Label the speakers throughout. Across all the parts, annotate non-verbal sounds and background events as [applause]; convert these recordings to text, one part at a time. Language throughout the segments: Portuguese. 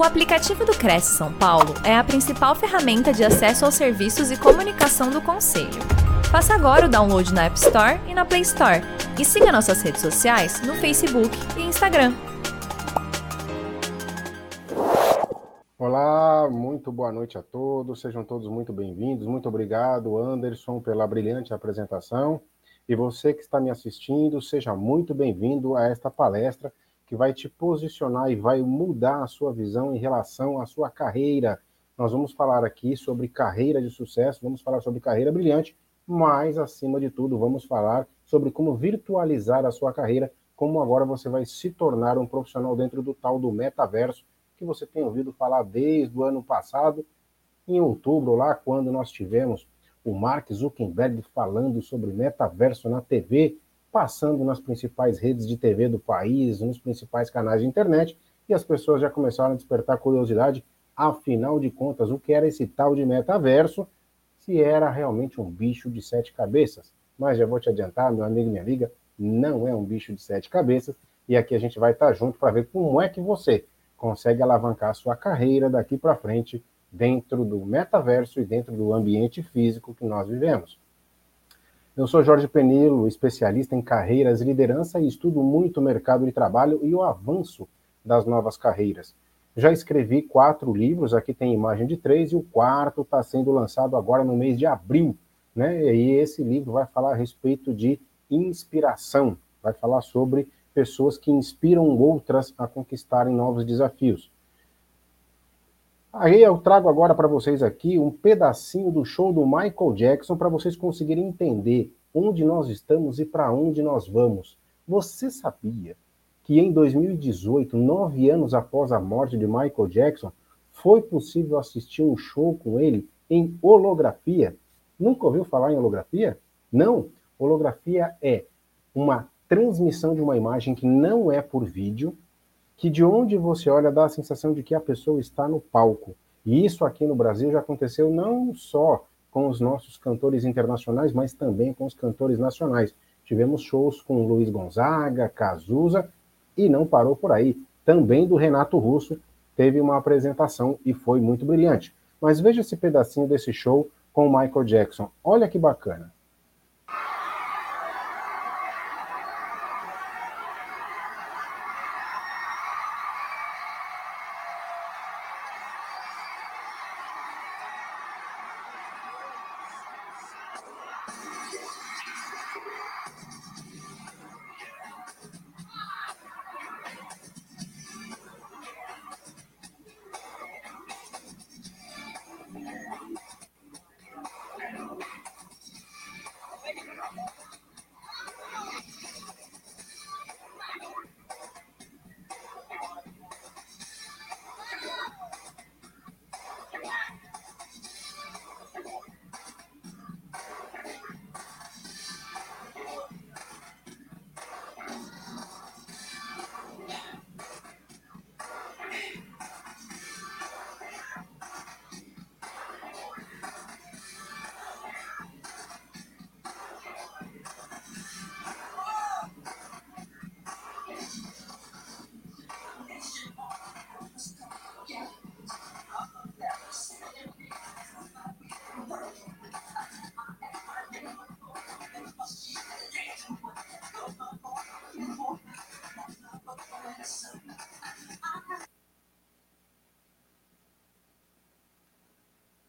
Speaker 1: O aplicativo do Cresce São Paulo é a principal ferramenta de acesso aos serviços e comunicação do Conselho. Faça agora o download na App Store e na Play Store. E siga nossas redes sociais no Facebook e Instagram.
Speaker 2: Olá, muito boa noite a todos, sejam todos muito bem-vindos. Muito obrigado, Anderson, pela brilhante apresentação. E você que está me assistindo, seja muito bem-vindo a esta palestra que vai te posicionar e vai mudar a sua visão em relação à sua carreira. Nós vamos falar aqui sobre carreira de sucesso, vamos falar sobre carreira brilhante, mas acima de tudo, vamos falar sobre como virtualizar a sua carreira, como agora você vai se tornar um profissional dentro do tal do metaverso que você tem ouvido falar desde o ano passado, em outubro, lá quando nós tivemos o Mark Zuckerberg falando sobre metaverso na TV, passando nas principais redes de TV do país, nos principais canais de internet, e as pessoas já começaram a despertar curiosidade, afinal de contas, o que era esse tal de metaverso, se era realmente um bicho de sete cabeças. Mas já vou te adiantar, meu amigo e minha amiga, não é um bicho de sete cabeças, e aqui a gente vai estar junto para ver como é que você consegue alavancar a sua carreira daqui para frente dentro do metaverso e dentro do ambiente físico que nós vivemos. Eu sou Jorge Penilo, especialista em carreiras e liderança e estudo muito o mercado de trabalho e o avanço das novas carreiras. Já escrevi quatro livros, aqui tem imagem de três, e o quarto está sendo lançado agora no mês de abril. Né? E esse livro vai falar a respeito de inspiração, vai falar sobre pessoas que inspiram outras a conquistarem novos desafios. Aí eu trago agora para vocês aqui um pedacinho do show do Michael Jackson para vocês conseguirem entender onde nós estamos e para onde nós vamos. Você sabia que em 2018, nove anos após a morte de Michael Jackson, foi possível assistir um show com ele em holografia? Nunca ouviu falar em holografia? Não. Holografia é uma transmissão de uma imagem que não é por vídeo, que de onde você olha dá a sensação de que a pessoa está no palco. E isso aqui no Brasil já aconteceu não só com os nossos cantores internacionais, mas também com os cantores nacionais. Tivemos shows com Luiz Gonzaga, Cazuza, e não parou por aí. Também do Renato Russo teve uma apresentação e foi muito brilhante. Mas veja esse pedacinho desse show com o Michael Jackson. Olha que bacana.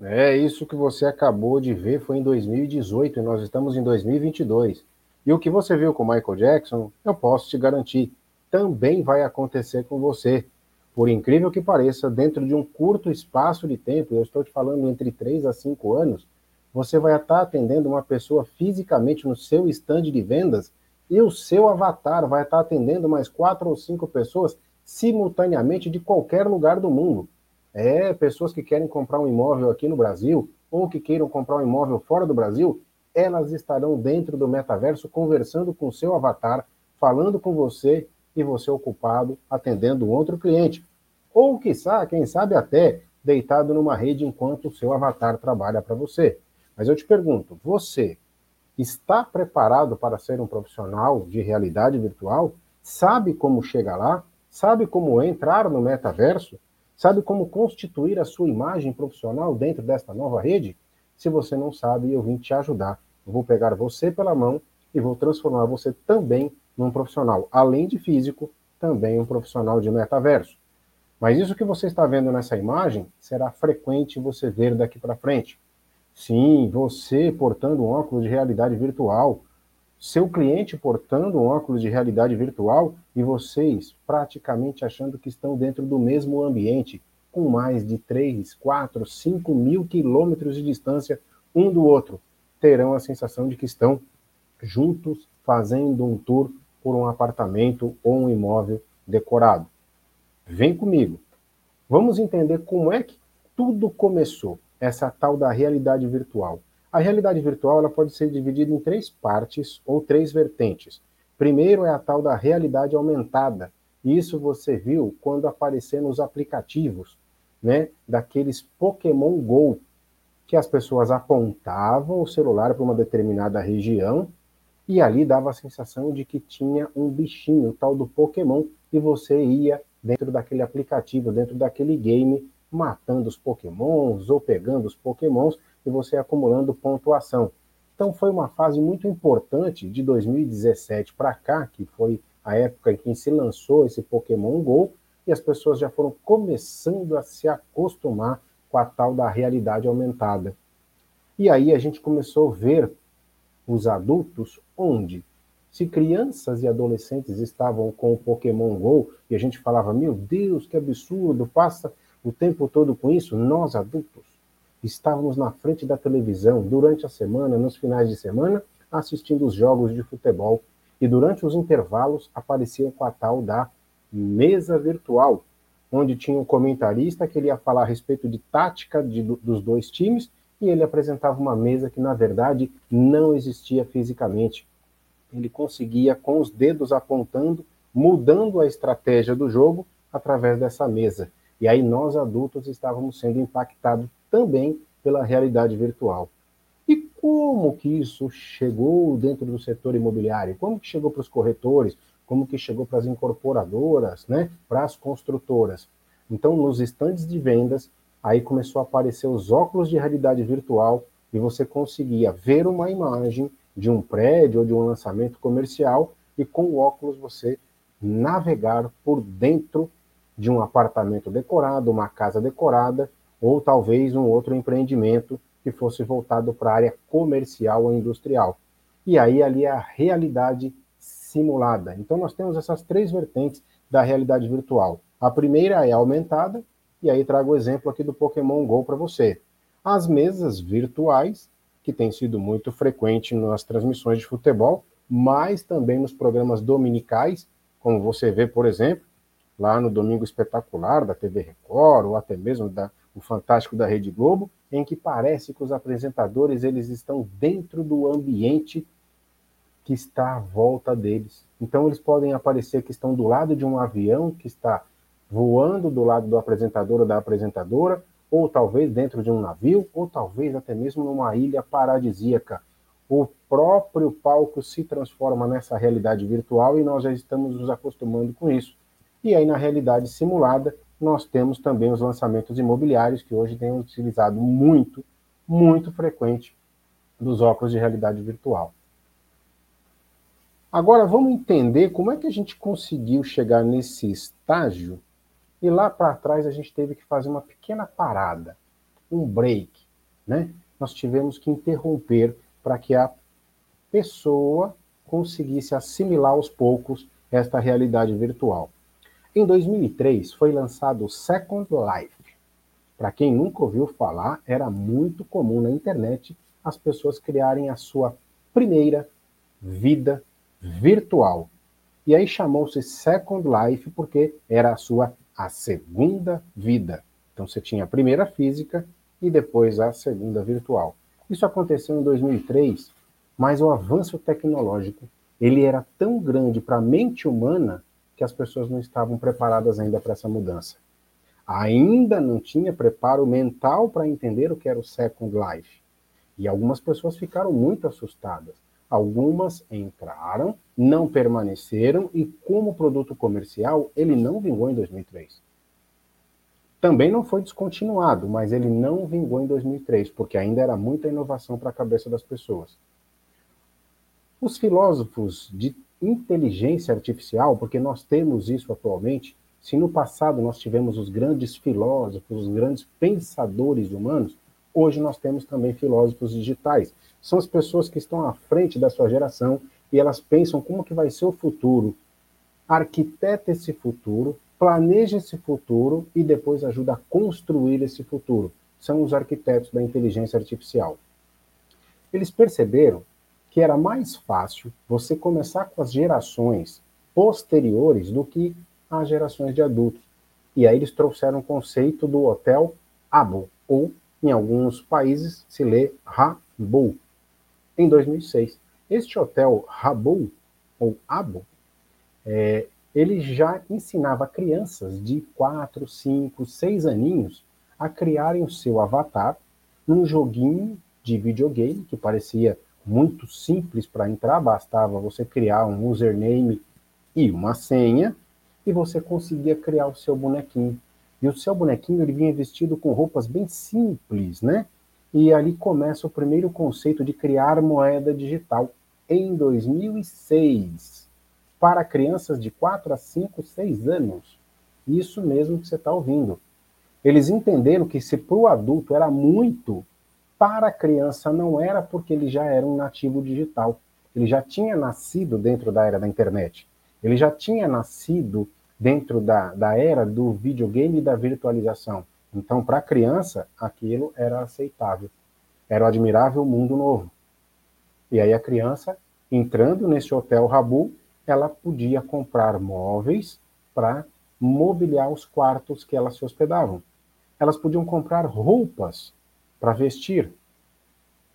Speaker 2: É, isso que você acabou de ver foi em 2018 e nós estamos em 2022. E o que você viu com Michael Jackson, eu posso te garantir, também vai acontecer com você. Por incrível que pareça, dentro de um curto espaço de tempo, eu estou te falando entre 3 a 5 anos, você vai estar atendendo uma pessoa fisicamente no seu stand de vendas e o seu avatar vai estar atendendo mais quatro ou cinco pessoas simultaneamente de qualquer lugar do mundo. É, pessoas que querem comprar um imóvel aqui no Brasil ou que queiram comprar um imóvel fora do Brasil, elas estarão dentro do metaverso conversando com o seu avatar, falando com você e você ocupado atendendo outro cliente. Ou, quiçá, quem sabe até deitado numa rede enquanto o seu avatar trabalha para você. Mas eu te pergunto, você está preparado para ser um profissional de realidade virtual? Sabe como chegar lá? Sabe como entrar no metaverso? Sabe como constituir a sua imagem profissional dentro desta nova rede? Se você não sabe, eu vim te ajudar. Eu vou pegar você pela mão e vou transformar você também num profissional, além de físico, também um profissional de metaverso. Mas isso que você está vendo nessa imagem será frequente você ver daqui para frente. Sim, você portando um óculos de realidade virtual, seu cliente portando um óculos de realidade virtual e vocês praticamente achando que estão dentro do mesmo ambiente, com mais de 3, 4, 5 mil quilômetros de distância um do outro, terão a sensação de que estão juntos fazendo um tour por um apartamento ou um imóvel decorado. Vem comigo. Vamos entender como é que tudo começou, essa tal da realidade virtual. A realidade virtual ela pode ser dividida em três partes ou três vertentes. Primeiro é a tal da realidade aumentada. Isso você viu quando aparecer nos aplicativos, né, daqueles Pokémon Go, que as pessoas apontavam o celular para uma determinada região e ali dava a sensação de que tinha um bichinho, o tal do Pokémon, e você ia dentro daquele aplicativo, dentro daquele game, matando os Pokémons ou pegando os Pokémons e você acumulando pontuação. Então foi uma fase muito importante de 2017 para cá, que foi a época em que se lançou esse Pokémon Go, e as pessoas já foram começando a se acostumar com a tal da realidade aumentada. E aí a gente começou a ver os adultos onde se crianças e adolescentes estavam com o Pokémon Go e a gente falava, meu Deus, que absurdo, passa o tempo todo com isso, nós adultos estávamos na frente da televisão durante a semana, nos finais de semana, assistindo os jogos de futebol e durante os intervalos apareciam com a tal da mesa virtual, onde tinha um comentarista que ele ia falar a respeito de tática de, dos dois times e ele apresentava uma mesa que na verdade não existia fisicamente ele conseguia, com os dedos apontando, mudando a estratégia do jogo através dessa mesa. E aí nós adultos estávamos sendo impactados também pela realidade virtual. E como que isso chegou dentro do setor imobiliário? Como que chegou para os corretores? Como que chegou para as incorporadoras, né? Para as construtoras? Então, nos estandes de vendas, aí começou a aparecer os óculos de realidade virtual e você conseguia ver uma imagem de um prédio ou de um lançamento comercial e com o óculos você navegar por dentro de um apartamento decorado, uma casa decorada ou talvez um outro empreendimento que fosse voltado para a área comercial ou industrial. E aí ali a realidade simulada. Então nós temos essas três vertentes da realidade virtual. A primeira é aumentada, e aí trago o exemplo aqui do Pokémon Go para você. As mesas virtuais que tem sido muito frequente nas transmissões de futebol, mas também nos programas dominicais, como você vê, por exemplo, lá no Domingo Espetacular da TV Record, ou até mesmo da, o Fantástico da Rede Globo, em que parece que os apresentadores eles estão dentro do ambiente que está à volta deles. Então eles podem aparecer que estão do lado de um avião que está voando do lado do apresentador ou da apresentadora, ou talvez dentro de um navio, ou talvez até mesmo numa ilha paradisíaca. O próprio palco se transforma nessa realidade virtual e nós já estamos nos acostumando com isso. E aí, na realidade simulada, nós temos também os lançamentos imobiliários, que hoje têm utilizado muito, muito frequente dos óculos de realidade virtual. Agora, vamos entender como é que a gente conseguiu chegar nesse estágio e lá para trás a gente teve que fazer uma pequena parada, um break, né? Nós tivemos que interromper para que a pessoa conseguisse assimilar aos poucos esta realidade virtual. Em 2003 foi lançado o Second Life. Para quem nunca ouviu falar, era muito comum na internet as pessoas criarem a sua primeira vida virtual. E aí chamou-se Second Life porque era a sua a segunda vida. Então você tinha a primeira física e depois a segunda virtual. Isso aconteceu em 2003, mas o avanço tecnológico ele era tão grande para a mente humana que as pessoas não estavam preparadas ainda para essa mudança. Ainda não tinha preparo mental para entender o que era o Second Life. E algumas pessoas ficaram muito assustadas. Algumas entraram, não permaneceram e como produto comercial, ele não vingou em 2003. Também não foi descontinuado, mas ele não vingou em 2003, porque ainda era muita inovação para a cabeça das pessoas. Os filósofos de inteligência artificial, porque nós temos isso atualmente, se no passado nós tivemos os grandes filósofos, os grandes pensadores humanos, hoje nós temos também filósofos digitais. São as pessoas que estão à frente da sua geração e elas pensam como que vai ser o futuro, arquiteta esse futuro, planeja esse futuro e depois ajuda a construir esse futuro. São os arquitetos da inteligência artificial. Eles perceberam que era mais fácil você começar com as gerações posteriores do que as gerações de adultos. E aí eles trouxeram o conceito do hotel Abo, ou em alguns países se lê Rabo, em 2006. Este hotel Rabo, ou Abo, é, ele já ensinava crianças de 4, 5, 6 aninhos a criarem o seu avatar num joguinho de videogame que parecia muito simples para entrar, bastava você criar um username e uma senha e você conseguia criar o seu bonequinho. E o seu bonequinho ele vinha vestido com roupas bem simples, né? E ali começa o primeiro conceito de criar moeda digital em 2006 para crianças de 4 a 5, 6 anos. Isso mesmo que você está ouvindo. Eles entenderam que se para o adulto era muito para a criança não era porque ele já era um nativo digital. Ele já tinha nascido dentro da era da internet. Ele já tinha nascido dentro da, da era do videogame e da virtualização. Então, para a criança, aquilo era aceitável. Era o admirável mundo novo. E aí a criança, entrando nesse hotel Rabu, ela podia comprar móveis para mobiliar os quartos que elas se hospedavam. Elas podiam comprar roupas para vestir.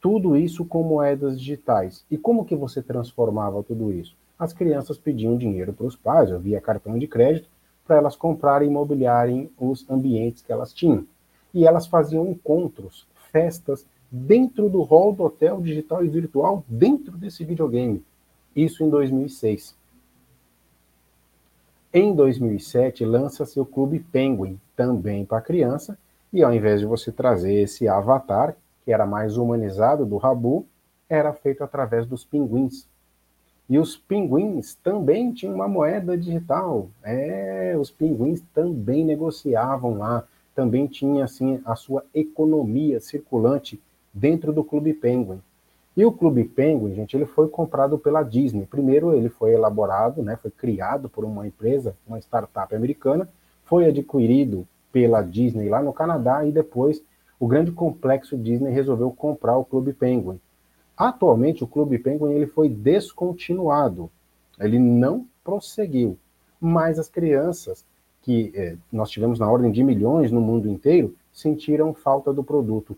Speaker 2: Tudo isso com moedas digitais. E como que você transformava tudo isso? As crianças pediam dinheiro para os pais, via cartão de crédito, para elas comprarem e mobiliarem os ambientes que elas tinham. E elas faziam encontros, festas, dentro do hall do hotel digital e virtual, dentro desse videogame. Isso em 2006. Em 2007, lança-se o Clube Penguin, também para criança, e ao invés de você trazer esse avatar, que era mais humanizado do Rabu, era feito através dos pinguins. E os pinguins também tinham uma moeda digital. É, os pinguins também negociavam lá, também tinha assim a sua economia circulante dentro do Clube Penguin. E o Clube Penguin, gente, ele foi comprado pela Disney. Primeiro ele foi elaborado, né, foi criado por uma empresa, uma startup americana, foi adquirido pela Disney lá no Canadá e depois o grande complexo Disney resolveu comprar o Clube Penguin. Atualmente o Clube Penguin ele foi descontinuado, ele não prosseguiu, mas as crianças que eh, nós tivemos na ordem de milhões no mundo inteiro sentiram falta do produto.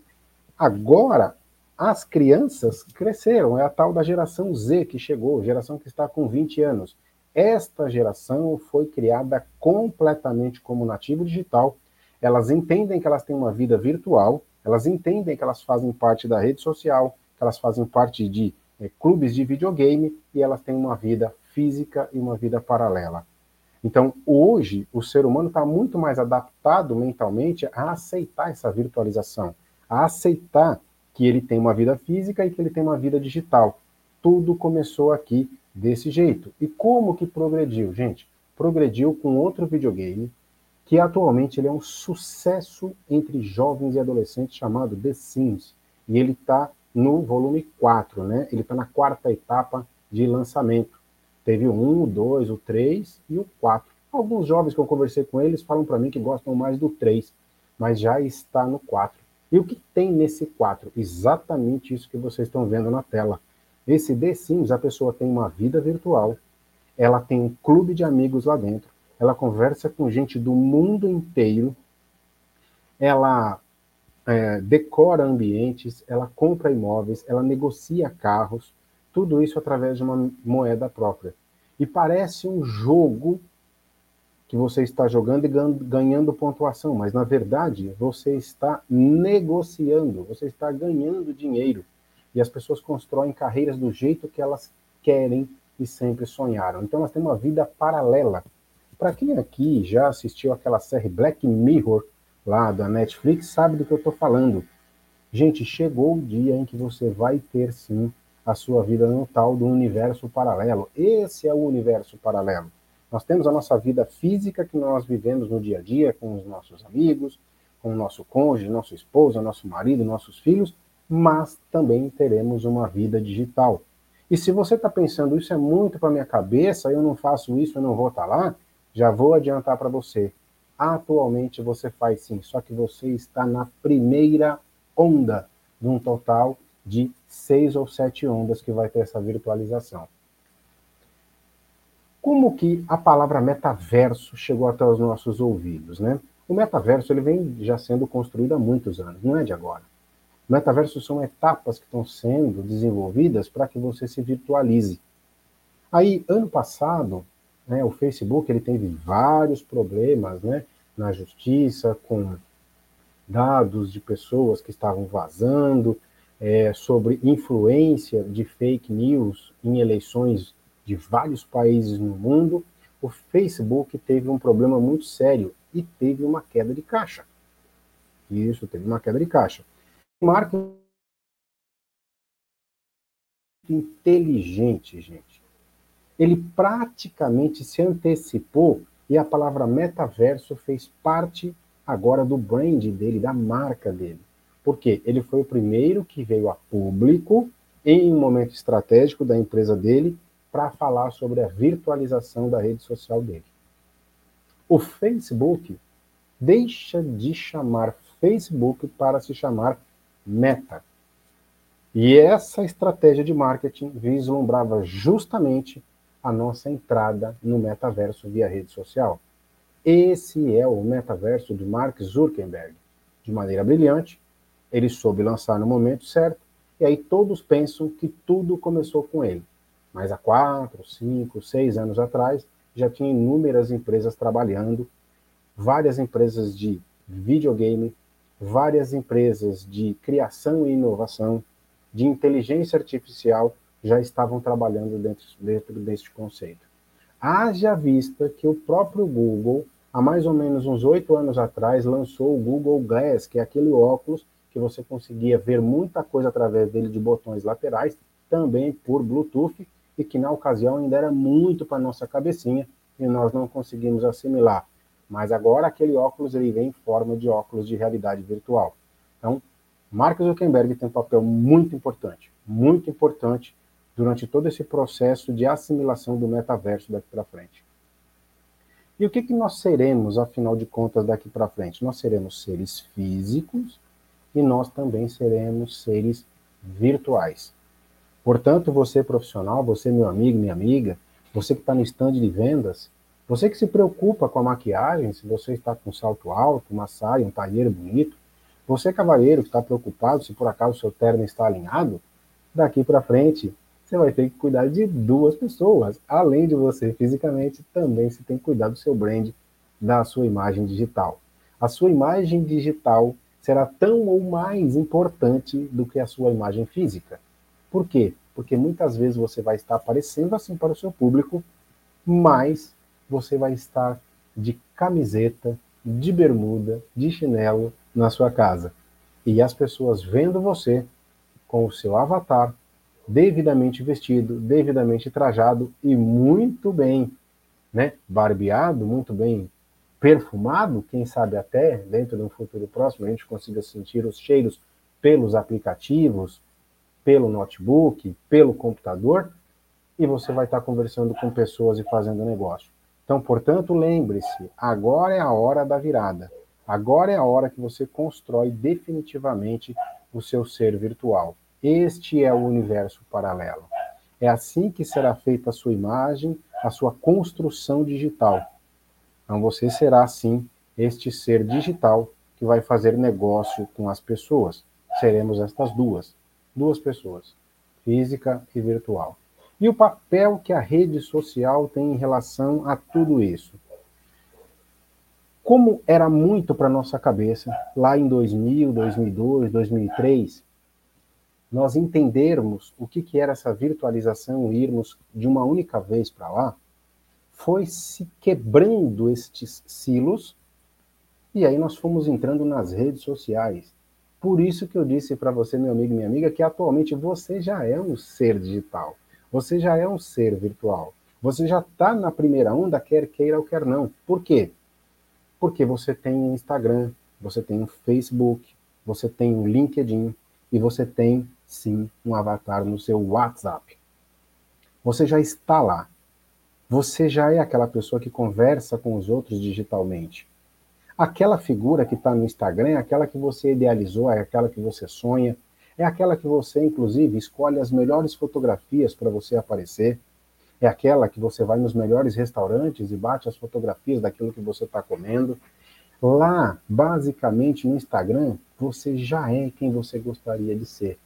Speaker 2: Agora as crianças cresceram, é a tal da geração Z que chegou, geração que está com 20 anos. Esta geração foi criada completamente como nativo digital elas entendem que elas têm uma vida virtual, elas entendem que elas fazem parte da rede social, que elas fazem parte de é, clubes de videogame e elas têm uma vida física e uma vida paralela. Então, hoje, o ser humano está muito mais adaptado mentalmente a aceitar essa virtualização, a aceitar que ele tem uma vida física e que ele tem uma vida digital. Tudo começou aqui desse jeito. E como que progrediu, gente? Progrediu com outro videogame, que atualmente ele é um sucesso entre jovens e adolescentes chamado The Sims. E ele está no volume 4, né? Ele está na quarta etapa de lançamento. Teve o 1, o 2, o 3 e o 4. Alguns jovens que eu conversei com eles falam para mim que gostam mais do 3, mas já está no 4. E o que tem nesse 4? Exatamente isso que vocês estão vendo na tela. Esse The Sims, a pessoa tem uma vida virtual, ela tem um clube de amigos lá dentro, ela conversa com gente do mundo inteiro, ela é, decora ambientes, ela compra imóveis, ela negocia carros, tudo isso através de uma moeda própria. E parece um jogo que você está jogando e ganhando pontuação, mas na verdade você está negociando, você está ganhando dinheiro. E as pessoas constroem carreiras do jeito que elas querem e sempre sonharam. Então elas têm uma vida paralela para quem aqui já assistiu aquela série Black Mirror, lá da Netflix sabe do que eu estou falando. Gente, chegou o dia em que você vai ter sim a sua vida no tal do universo paralelo. Esse é o universo paralelo. Nós temos a nossa vida física que nós vivemos no dia a dia com os nossos amigos, com o nosso cônjuge, nosso esposo, nosso marido, nossos filhos, mas também teremos uma vida digital. E se você está pensando, isso é muito para minha cabeça, eu não faço isso, eu não vou estar tá lá, já vou adiantar para você. Atualmente você faz sim, só que você está na primeira onda de um total de seis ou sete ondas que vai ter essa virtualização. Como que a palavra metaverso chegou até os nossos ouvidos, né? O metaverso ele vem já sendo construído há muitos anos, não é de agora. O metaverso são etapas que estão sendo desenvolvidas para que você se virtualize. Aí, ano passado, né, o Facebook ele teve vários problemas né, na justiça com dados de pessoas que estavam vazando, é, sobre influência de fake news em eleições de vários países no mundo, o Facebook teve um problema muito sério e teve uma queda de caixa. Isso, teve uma queda de caixa. Marketing inteligente, gente. Ele praticamente se antecipou e a palavra metaverso fez parte agora do brand dele, da marca dele. Porque ele foi o primeiro que veio a público em um momento estratégico da empresa dele para falar sobre a virtualização da rede social dele. O Facebook deixa de chamar Facebook para se chamar Meta. E essa estratégia de marketing vislumbrava justamente a nossa entrada no metaverso via rede social. Esse é o metaverso de Mark Zuckerberg. De maneira brilhante, ele soube lançar no momento certo, e aí todos pensam que tudo começou com ele. Mas há quatro, cinco, seis anos atrás, já tinha inúmeras empresas trabalhando, várias empresas de videogame, várias empresas de criação e inovação, de inteligência artificial, já estavam trabalhando dentro, dentro deste conceito. Haja vista que o próprio Google, há mais ou menos uns oito anos atrás, lançou o Google Glass, que é aquele óculos que você conseguia ver muita coisa através dele de botões laterais, também por Bluetooth, e que na ocasião ainda era muito para nossa cabecinha e nós não conseguimos assimilar. Mas agora aquele óculos ele vem em forma de óculos de realidade virtual. Então, Mark Zuckerberg tem um papel muito importante, muito importante durante todo esse processo de assimilação do metaverso daqui para frente. E o que, que nós seremos, afinal de contas, daqui para frente? Nós seremos seres físicos e nós também seremos seres virtuais. Portanto, você profissional, você meu amigo, minha amiga, você que está no stand de vendas, você que se preocupa com a maquiagem, se você está com um salto alto, uma saia, um talheiro bonito, você cavalheiro que está preocupado se por acaso seu terno está alinhado, daqui para frente você vai ter que cuidar de duas pessoas. Além de você fisicamente, também você tem que cuidar do seu brand, da sua imagem digital. A sua imagem digital será tão ou mais importante do que a sua imagem física. Por quê? Porque muitas vezes você vai estar aparecendo assim para o seu público, mas você vai estar de camiseta, de bermuda, de chinelo na sua casa. E as pessoas vendo você com o seu avatar devidamente vestido, devidamente trajado e muito bem, né, barbeado, muito bem perfumado, quem sabe até dentro de um futuro próximo a gente consiga sentir os cheiros pelos aplicativos, pelo notebook, pelo computador, e você vai estar conversando com pessoas e fazendo negócio. Então, portanto, lembre-se, agora é a hora da virada. Agora é a hora que você constrói definitivamente o seu ser virtual. Este é o universo paralelo. É assim que será feita a sua imagem, a sua construção digital. Então você será sim este ser digital que vai fazer negócio com as pessoas. Seremos estas duas duas pessoas, física e virtual. E o papel que a rede social tem em relação a tudo isso. Como era muito para nossa cabeça, lá em 2000, 2002, 2003, nós entendermos o que, que era essa virtualização e irmos de uma única vez para lá, foi se quebrando estes silos E aí nós fomos entrando nas redes sociais. Por isso que eu disse para você, meu amigo e minha amiga, que atualmente você já é um ser digital. Você já é um ser virtual. Você já está na primeira onda, quer queira ou quer não. Por quê? Porque você tem Instagram, você tem um Facebook, você tem um LinkedIn e você tem sim um avatar no seu WhatsApp. Você já está lá. Você já é aquela pessoa que conversa com os outros digitalmente. Aquela figura que está no Instagram é aquela que você idealizou, é aquela que você sonha, é aquela que você, inclusive, escolhe as melhores fotografias para você aparecer. É aquela que você vai nos melhores restaurantes e bate as fotografias daquilo que você está comendo. Lá, basicamente, no Instagram, você já é quem você gostaria de ser.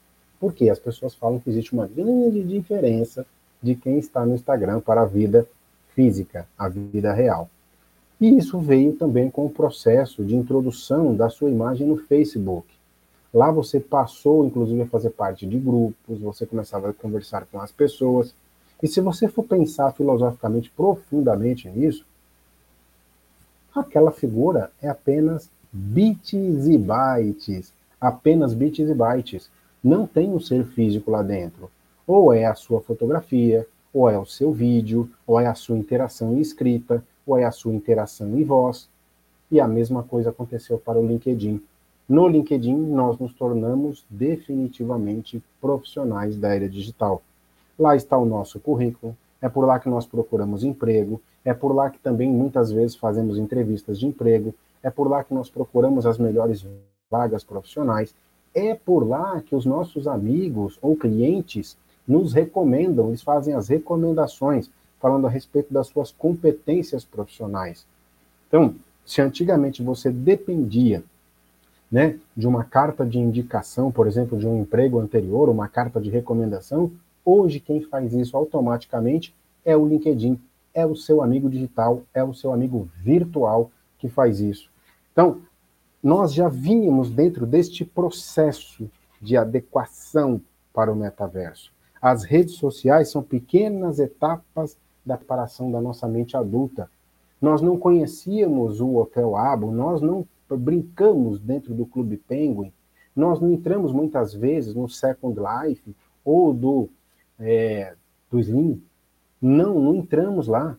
Speaker 2: Porque as pessoas falam que existe uma grande diferença de quem está no Instagram para a vida física, a vida real. E isso veio também com o processo de introdução da sua imagem no Facebook. Lá você passou, inclusive, a fazer parte de grupos, você começava a conversar com as pessoas. E se você for pensar filosoficamente profundamente nisso, aquela figura é apenas bits e bytes. Apenas bits e bytes. Não tem um ser físico lá dentro. Ou é a sua fotografia, ou é o seu vídeo, ou é a sua interação em escrita, ou é a sua interação em voz. E a mesma coisa aconteceu para o LinkedIn. No LinkedIn, nós nos tornamos definitivamente profissionais da era digital. Lá está o nosso currículo, é por lá que nós procuramos emprego, é por lá que também muitas vezes fazemos entrevistas de emprego, é por lá que nós procuramos as melhores vagas profissionais, é por lá que os nossos amigos ou clientes nos recomendam, eles fazem as recomendações falando a respeito das suas competências profissionais. Então, se antigamente você dependia né, de uma carta de indicação, por exemplo, de um emprego anterior, uma carta de recomendação, hoje quem faz isso automaticamente é o LinkedIn, é o seu amigo digital, é o seu amigo virtual que faz isso. Então, nós já vínhamos dentro deste processo de adequação para o metaverso. As redes sociais são pequenas etapas da preparação da nossa mente adulta. Nós não conhecíamos o Hotel Abo, nós não brincamos dentro do Clube Penguin, nós não entramos muitas vezes no Second Life ou do, é, do Slim. Não, não entramos lá.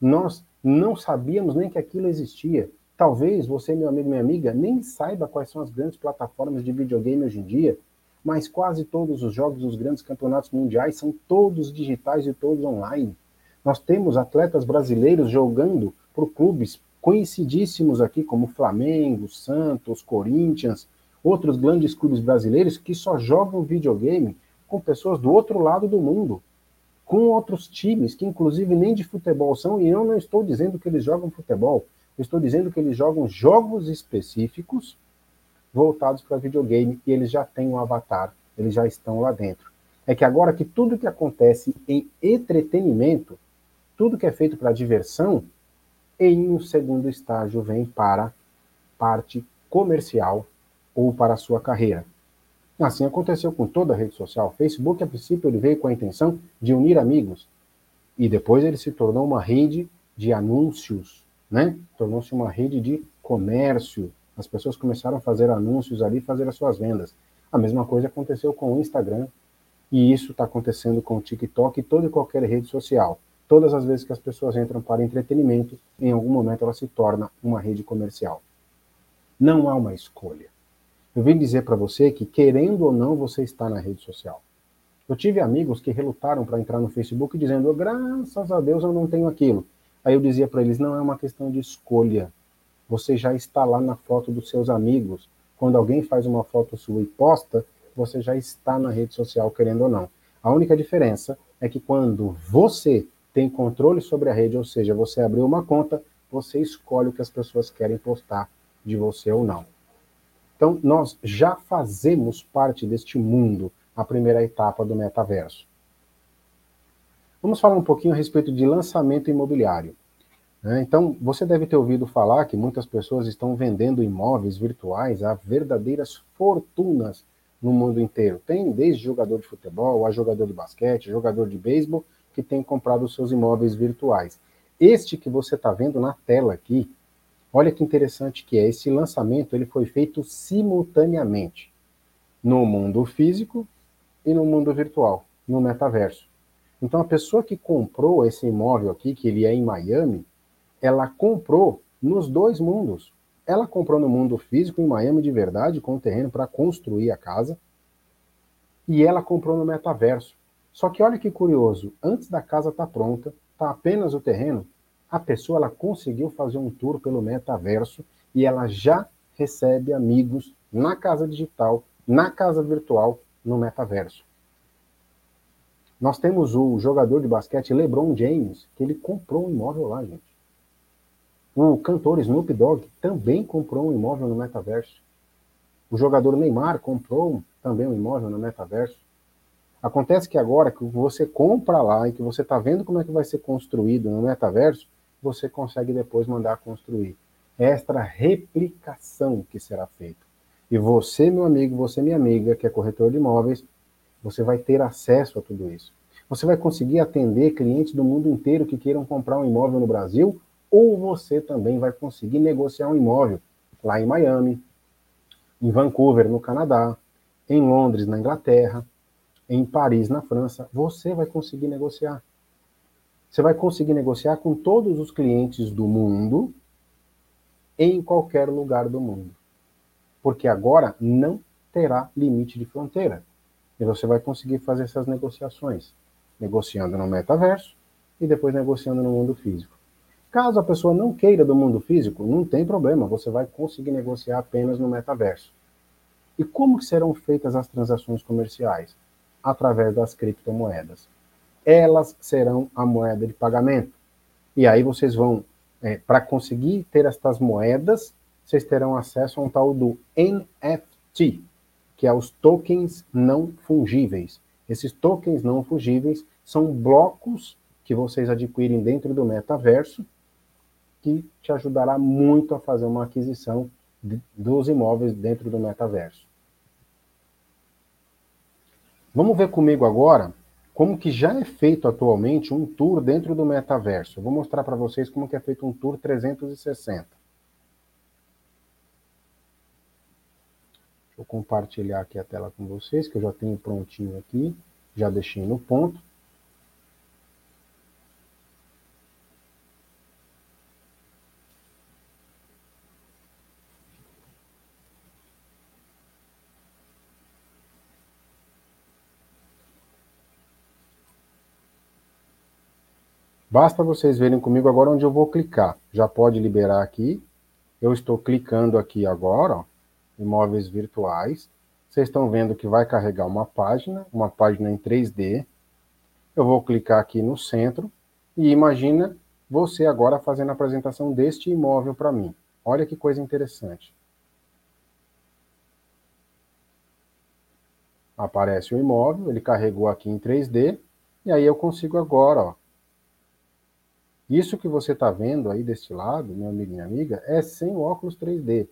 Speaker 2: Nós não sabíamos nem que aquilo existia. Talvez você, meu amigo, minha amiga, nem saiba quais são as grandes plataformas de videogame hoje em dia, mas quase todos os jogos dos grandes campeonatos mundiais são todos digitais e todos online. Nós temos atletas brasileiros jogando por clubes conhecidíssimos aqui, como Flamengo, Santos, Corinthians, outros grandes clubes brasileiros que só jogam videogame com pessoas do outro lado do mundo, com outros times que, inclusive, nem de futebol são, e eu não estou dizendo que eles jogam futebol, eu estou dizendo que eles jogam jogos específicos voltados para videogame e eles já têm um avatar, eles já estão lá dentro. É que agora que tudo que acontece em entretenimento tudo que é feito para diversão, em um segundo estágio vem para parte comercial ou para a sua carreira. Assim aconteceu com toda a rede social. O Facebook, a princípio, ele veio com a intenção de unir amigos. E depois ele se tornou uma rede de anúncios, né? Tornou-se uma rede de comércio. As pessoas começaram a fazer anúncios ali, fazer as suas vendas. A mesma coisa aconteceu com o Instagram. E isso está acontecendo com o TikTok e toda e qualquer rede social todas as vezes que as pessoas entram para entretenimento, em algum momento ela se torna uma rede comercial. Não há uma escolha. Eu vim dizer para você que, querendo ou não, você está na rede social. Eu tive amigos que relutaram para entrar no Facebook dizendo, graças a Deus eu não tenho aquilo. Aí eu dizia para eles, não é uma questão de escolha. Você já está lá na foto dos seus amigos. Quando alguém faz uma foto sua e posta, você já está na rede social, querendo ou não. A única diferença é que quando você tem controle sobre a rede, ou seja, você abriu uma conta, você escolhe o que as pessoas querem postar de você ou não. Então, nós já fazemos parte deste mundo, a primeira etapa do metaverso. Vamos falar um pouquinho a respeito de lançamento imobiliário. Né? Então, você deve ter ouvido falar que muitas pessoas estão vendendo imóveis virtuais a verdadeiras fortunas no mundo inteiro. Tem desde jogador de futebol, a jogador de basquete, jogador de beisebol que tem comprado seus imóveis virtuais. Este que você está vendo na tela aqui Olha que interessante que é, esse lançamento ele foi feito simultaneamente no mundo físico e no mundo virtual, no metaverso. Então a pessoa que comprou esse imóvel aqui, que ele é em Miami, ela comprou nos dois mundos. Ela comprou no mundo físico em Miami de verdade, com o terreno para construir a casa, e ela comprou no metaverso. Só que olha que curioso, antes da casa estar tá pronta, está apenas o terreno, a pessoa ela conseguiu fazer um tour pelo metaverso e ela já recebe amigos na casa digital, na casa virtual, no metaverso. Nós temos o jogador de basquete LeBron James, que ele comprou um imóvel lá, gente. O cantor Snoop Dogg também comprou um imóvel no metaverso. O jogador Neymar comprou também um imóvel no metaverso. Acontece que agora que você compra lá e que você está vendo como é que vai ser construído no metaverso, você consegue depois mandar construir. Esta replicação que será feita. E você, meu amigo, você, minha amiga, que é corretor de imóveis, você vai ter acesso a tudo isso. Você vai conseguir atender clientes do mundo inteiro que queiram comprar um imóvel no Brasil, ou você também vai conseguir negociar um imóvel lá em Miami, em Vancouver, no Canadá, em Londres, na Inglaterra, em Paris, na França. Você vai conseguir negociar. Você vai conseguir negociar com todos os clientes do mundo em qualquer lugar do mundo. Porque agora não terá limite de fronteira. E você vai conseguir fazer essas negociações, negociando no metaverso e depois negociando no mundo físico. Caso a pessoa não queira do mundo físico, não tem problema, você vai conseguir negociar apenas no metaverso. E como que serão feitas as transações comerciais? Através das criptomoedas elas serão a moeda de pagamento. E aí vocês vão, é, para conseguir ter estas moedas, vocês terão acesso a um tal do NFT, que é os tokens não fungíveis. Esses tokens não fungíveis são blocos que vocês adquirem dentro do metaverso, que te ajudará muito a fazer uma aquisição de, dos imóveis dentro do metaverso. Vamos ver comigo agora como que já é feito atualmente um tour dentro do metaverso. Eu vou mostrar para vocês como que é feito um tour 360. Eu compartilhar aqui a tela com vocês, que eu já tenho prontinho aqui, já deixei no ponto. Basta vocês verem comigo agora onde eu vou clicar. Já pode liberar aqui. Eu estou clicando aqui agora, ó, imóveis virtuais. Vocês estão vendo que vai carregar uma página, uma página em 3D. Eu vou clicar aqui no centro e imagina você agora fazendo a apresentação deste imóvel para mim. Olha que coisa interessante. Aparece o imóvel, ele carregou aqui em 3D, e aí eu consigo agora, ó, isso que você está vendo aí deste lado, meu amigo e minha amiga, é sem óculos 3D.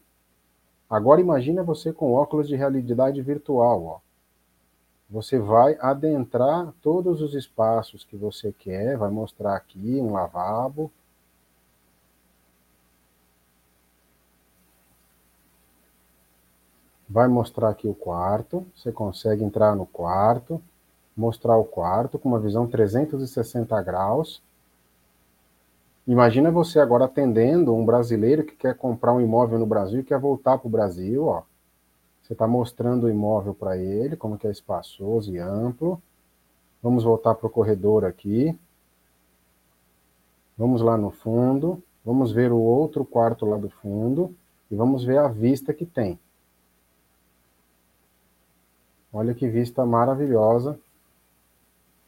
Speaker 2: Agora imagina você com óculos de realidade virtual. Ó. Você vai adentrar todos os espaços que você quer, vai mostrar aqui um lavabo. Vai mostrar aqui o quarto, você consegue entrar no quarto, mostrar o quarto com uma visão 360 graus Imagina você agora atendendo um brasileiro que quer comprar um imóvel no Brasil e quer voltar para o Brasil, ó. Você está mostrando o imóvel para ele, como que é espaçoso e amplo. Vamos voltar para o corredor aqui. Vamos lá no fundo. Vamos ver o outro quarto lá do fundo. E vamos ver a vista que tem. Olha que vista maravilhosa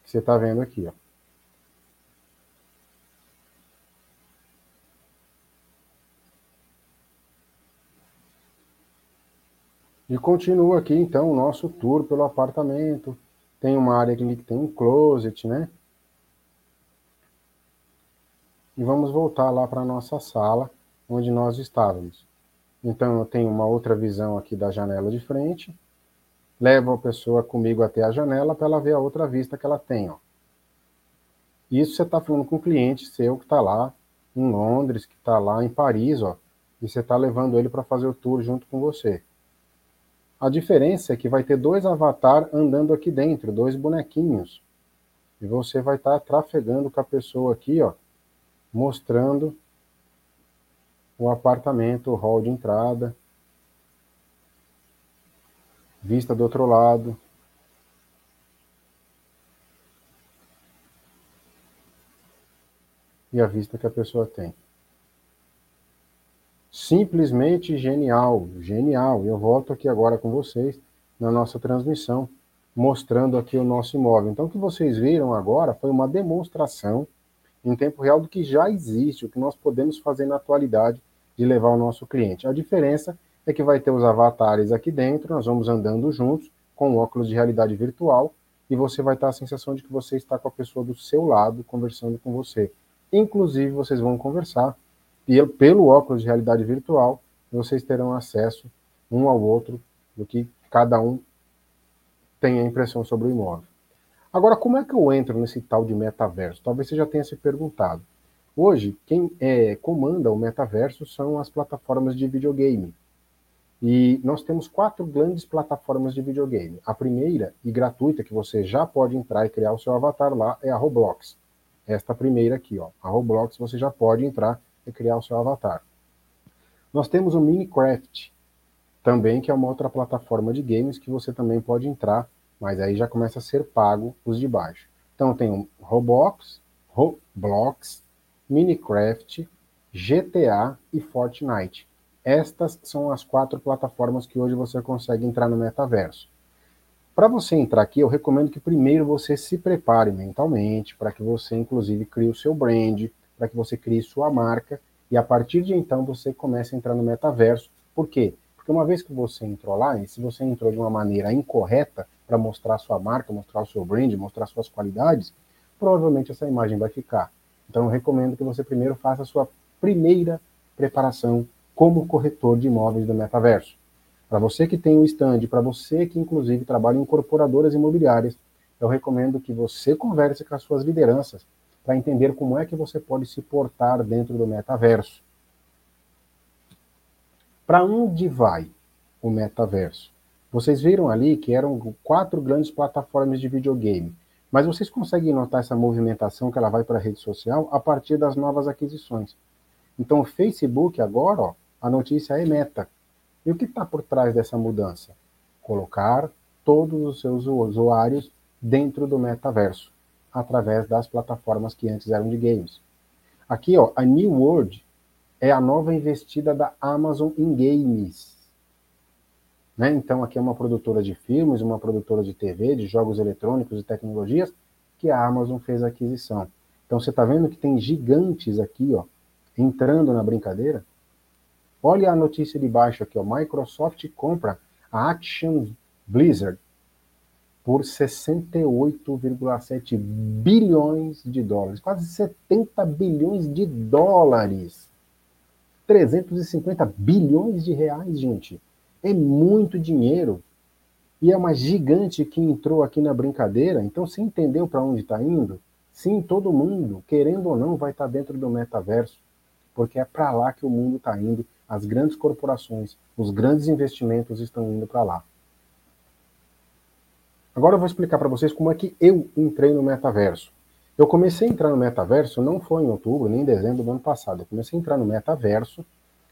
Speaker 2: que você está vendo aqui, ó. E continua aqui então o nosso tour pelo apartamento. Tem uma área que tem um closet, né? E vamos voltar lá para a nossa sala, onde nós estávamos. Então eu tenho uma outra visão aqui da janela de frente. Levo a pessoa comigo até a janela para ela ver a outra vista que ela tem. Ó. Isso você está falando com um cliente seu que está lá em Londres, que está lá em Paris, ó, e você está levando ele para fazer o tour junto com você. A diferença é que vai ter dois avatar andando aqui dentro, dois bonequinhos. E você vai estar tá trafegando com a pessoa aqui, ó, mostrando o apartamento, o hall de entrada, vista do outro lado. E a vista que a pessoa tem. Simplesmente genial, genial. Eu volto aqui agora com vocês na nossa transmissão, mostrando aqui o nosso imóvel. Então, o que vocês viram agora foi uma demonstração em tempo real do que já existe, o que nós podemos fazer na atualidade de levar o nosso cliente. A diferença é que vai ter os avatares aqui dentro, nós vamos andando juntos com óculos de realidade virtual e você vai ter a sensação de que você está com a pessoa do seu lado conversando com você. Inclusive, vocês vão conversar e pelo óculos de realidade virtual, vocês terão acesso um ao outro do que cada um tem a impressão sobre o imóvel. Agora, como é que eu entro nesse tal de metaverso? Talvez você já tenha se perguntado. Hoje, quem é, comanda o metaverso são as plataformas de videogame. E nós temos quatro grandes plataformas de videogame. A primeira, e gratuita, que você já pode entrar e criar o seu avatar lá, é a Roblox. Esta primeira aqui, ó. A Roblox você já pode entrar e criar o seu avatar. Nós temos o Minecraft, também, que é uma outra plataforma de games que você também pode entrar, mas aí já começa a ser pago os de baixo. Então tem o Roblox, Roblox, Minecraft, GTA e Fortnite. Estas são as quatro plataformas que hoje você consegue entrar no metaverso. Para você entrar aqui, eu recomendo que primeiro você se prepare mentalmente, para que você, inclusive, crie o seu brand, para que você crie sua marca e a partir de então você comece a entrar no metaverso. Por quê? Porque uma vez que você entrou lá, e se você entrou de uma maneira incorreta para mostrar sua marca, mostrar o seu brand, mostrar suas qualidades, provavelmente essa imagem vai ficar. Então eu recomendo que você primeiro faça a sua primeira preparação como corretor de imóveis do metaverso. Para você que tem um stand, para você que inclusive trabalha em incorporadoras imobiliárias, eu recomendo que você converse com as suas lideranças para entender como é que você pode se portar dentro do metaverso. Para onde vai o metaverso? Vocês viram ali que eram quatro grandes plataformas de videogame, mas vocês conseguem notar essa movimentação que ela vai para a rede social a partir das novas aquisições. Então, o Facebook agora, ó, a notícia é meta. E o que está por trás dessa mudança? Colocar todos os seus usuários dentro do metaverso através das plataformas que antes eram de games. Aqui, ó, a New World é a nova investida da Amazon em games. Né? Então, aqui é uma produtora de filmes, uma produtora de TV, de jogos eletrônicos e tecnologias, que a Amazon fez a aquisição. Então, você está vendo que tem gigantes aqui, ó, entrando na brincadeira? Olha a notícia de baixo aqui, ó. Microsoft compra a Action Blizzard por 68,7 bilhões de dólares, quase 70 bilhões de dólares. 350 bilhões de reais, gente. É muito dinheiro. E é uma gigante que entrou aqui na brincadeira. Então, você entendeu para onde está indo? Sim, todo mundo, querendo ou não, vai estar tá dentro do metaverso, porque é para lá que o mundo está indo. As grandes corporações, os grandes investimentos estão indo para lá. Agora eu vou explicar para vocês como é que eu entrei no metaverso. Eu comecei a entrar no metaverso, não foi em outubro nem em dezembro do ano passado. Eu comecei a entrar no metaverso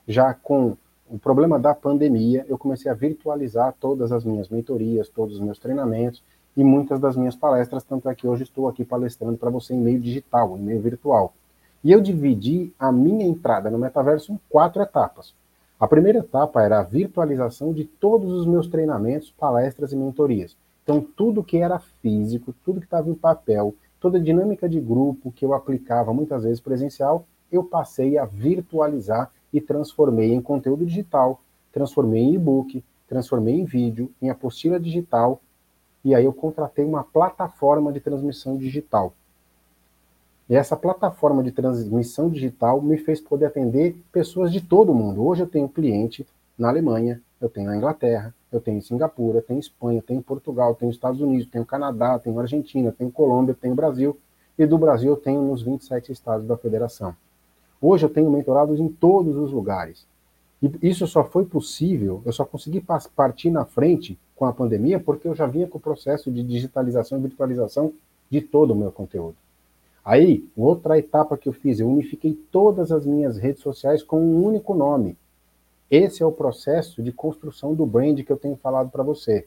Speaker 2: já com o problema da pandemia. Eu comecei a virtualizar todas as minhas mentorias, todos os meus treinamentos e muitas das minhas palestras. Tanto é que hoje estou aqui palestrando para você em meio digital, em meio virtual. E eu dividi a minha entrada no metaverso em quatro etapas. A primeira etapa era a virtualização de todos os meus treinamentos, palestras e mentorias. Então, tudo que era físico, tudo que estava em papel, toda a dinâmica de grupo que eu aplicava muitas vezes presencial, eu passei a virtualizar e transformei em conteúdo digital, transformei em e-book, transformei em vídeo, em apostila digital, e aí eu contratei uma plataforma de transmissão digital. E essa plataforma de transmissão digital me fez poder atender pessoas de todo o mundo. Hoje eu tenho cliente na Alemanha, eu tenho na Inglaterra, eu tenho Singapura, tenho Espanha, tenho Portugal, tenho Estados Unidos, tenho Canadá, tenho Argentina, tenho Colômbia, tenho Brasil, e do Brasil eu tenho nos 27 estados da federação. Hoje eu tenho mentorados em todos os lugares. E isso só foi possível, eu só consegui partir na frente com a pandemia porque eu já vinha com o processo de digitalização e virtualização de todo o meu conteúdo. Aí, outra etapa que eu fiz, eu unifiquei todas as minhas redes sociais com um único nome. Esse é o processo de construção do brand que eu tenho falado para você.